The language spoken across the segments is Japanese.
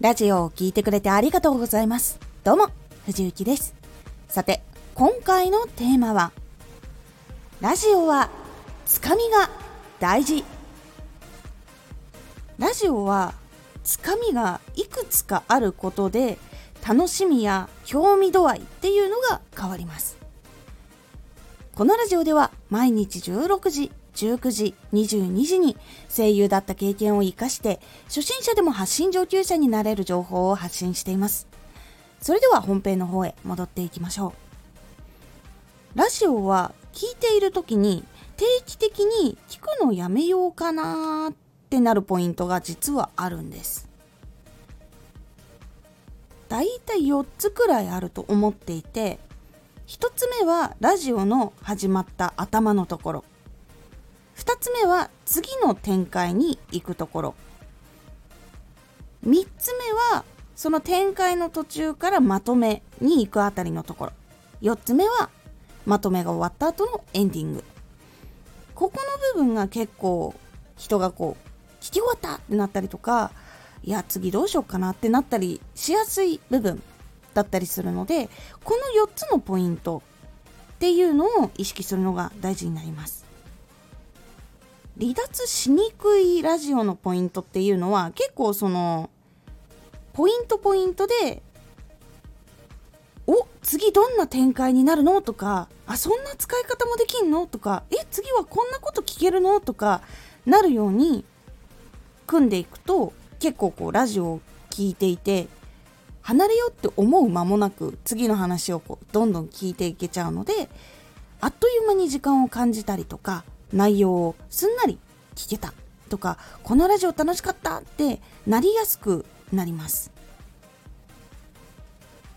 ラジオを聴いてくれてありがとうございます。どうも、藤幸です。さて、今回のテーマは、ラジオは、つかみが大事。ラジオは、つかみがいくつかあることで、楽しみや興味度合いっていうのが変わります。このラジオでは毎日16時、19時、22時に声優だった経験を活かして初心者でも発信上級者になれる情報を発信しています。それでは本編の方へ戻っていきましょう。ラジオは聞いている時に定期的に聞くのやめようかなってなるポイントが実はあるんです。だいたい4つくらいあると思っていて1つ目はラジオの始まった頭のところ2つ目は次の展開に行くところ。3つ目はその展開の途中からまとめに行くあたりのところ。4つ目はまとめが終わった後のエンディング。ここの部分が結構人がこう聞き終わったってなったりとかいや次どうしようかなってなったりしやすい部分だったりするのでこの4つのポイントっていうのを意識するのが大事になります。離脱しにくいラジオのポイントっていうのは結構そのポイントポイントでお次どんな展開になるのとかあそんな使い方もできんのとかえ次はこんなこと聞けるのとかなるように組んでいくと結構こうラジオを聞いていて離れようって思う間もなく次の話をこうどんどん聞いていけちゃうのであっという間に時間を感じたりとか内容をすんなり聞けたとかこのラジオ楽しかったってなりやすくなります。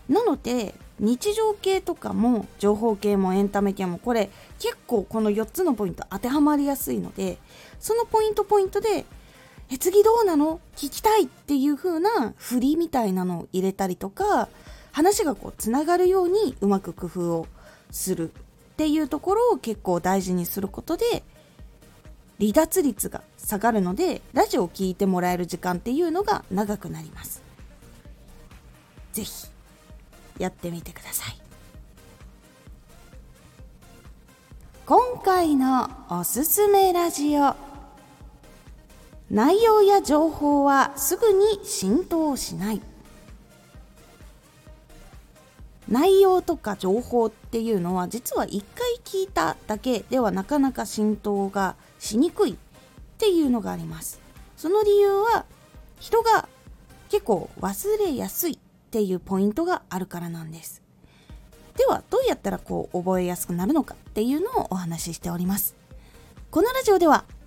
なので日常系とかも情報系もエンタメ系もこれ結構この4つのポイント当てはまりやすいのでそのポイントポイントでえ次どうなの？聞きたいっていう風な振りみたいなのを入れたりとか話がこうつながるようにうまく工夫をするっていうところを結構大事にすることで離脱率が下がるのでラジオを聴いてもらえる時間っていうのが長くなります。是非やってみてください。今回のおすすめラジオ。内容や情報はすぐに浸透しない。内容とか情報っていうのは実は一回聞いただけではなかなか浸透がしにくいっていうのがあります。その理由は人が結構忘れやすいっていうポイントがあるからなんです。ではどうやったらこう覚えやすくなるのかっていうのをお話ししております。このラジオでは